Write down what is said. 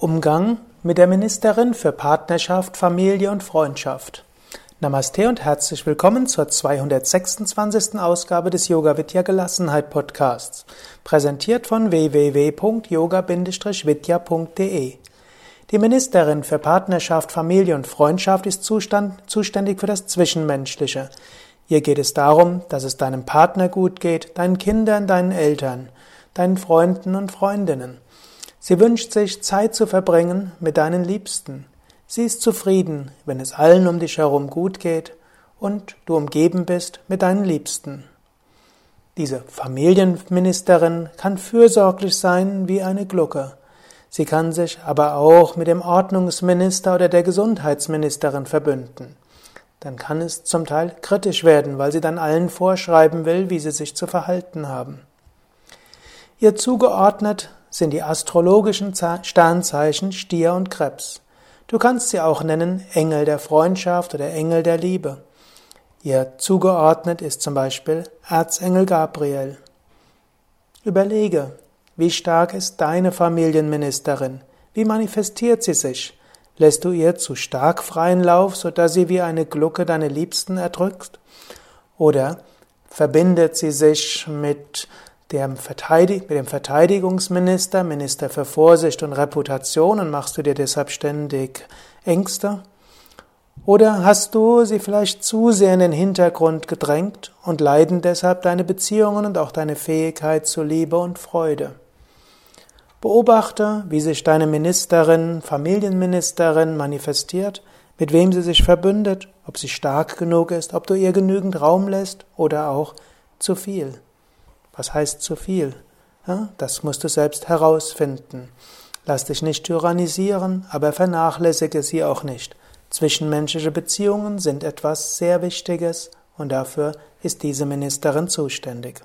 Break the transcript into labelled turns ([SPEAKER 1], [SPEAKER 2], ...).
[SPEAKER 1] Umgang mit der Ministerin für Partnerschaft, Familie und Freundschaft. Namaste und herzlich willkommen zur 226. Ausgabe des Yoga Vidya Gelassenheit Podcasts, präsentiert von www.yoga-vidya.de. Die Ministerin für Partnerschaft, Familie und Freundschaft ist zuständig für das Zwischenmenschliche. Hier geht es darum, dass es deinem Partner gut geht, deinen Kindern, deinen Eltern, deinen Freunden und Freundinnen. Sie wünscht sich, Zeit zu verbringen mit deinen Liebsten. Sie ist zufrieden, wenn es allen um dich herum gut geht und du umgeben bist mit deinen Liebsten. Diese Familienministerin kann fürsorglich sein wie eine Glucke. Sie kann sich aber auch mit dem Ordnungsminister oder der Gesundheitsministerin verbünden. Dann kann es zum Teil kritisch werden, weil sie dann allen vorschreiben will, wie sie sich zu verhalten haben. Ihr zugeordnet sind die astrologischen Sternzeichen Stier und Krebs. Du kannst sie auch nennen Engel der Freundschaft oder Engel der Liebe. Ihr zugeordnet ist zum Beispiel Erzengel Gabriel. Überlege, wie stark ist deine Familienministerin? Wie manifestiert sie sich? Lässt du ihr zu stark freien Lauf, so dass sie wie eine Glucke deine Liebsten erdrückt? Oder verbindet sie sich mit Verteidig mit dem Verteidigungsminister, Minister für Vorsicht und Reputation und machst du dir deshalb ständig Ängste? Oder hast du sie vielleicht zu sehr in den Hintergrund gedrängt und leiden deshalb deine Beziehungen und auch deine Fähigkeit zu Liebe und Freude? Beobachte, wie sich deine Ministerin, Familienministerin manifestiert, mit wem sie sich verbündet, ob sie stark genug ist, ob du ihr genügend Raum lässt oder auch zu viel. Was heißt zu viel? Ja, das musst du selbst herausfinden. Lass dich nicht tyrannisieren, aber vernachlässige sie auch nicht. Zwischenmenschliche Beziehungen sind etwas sehr Wichtiges und dafür ist diese Ministerin zuständig.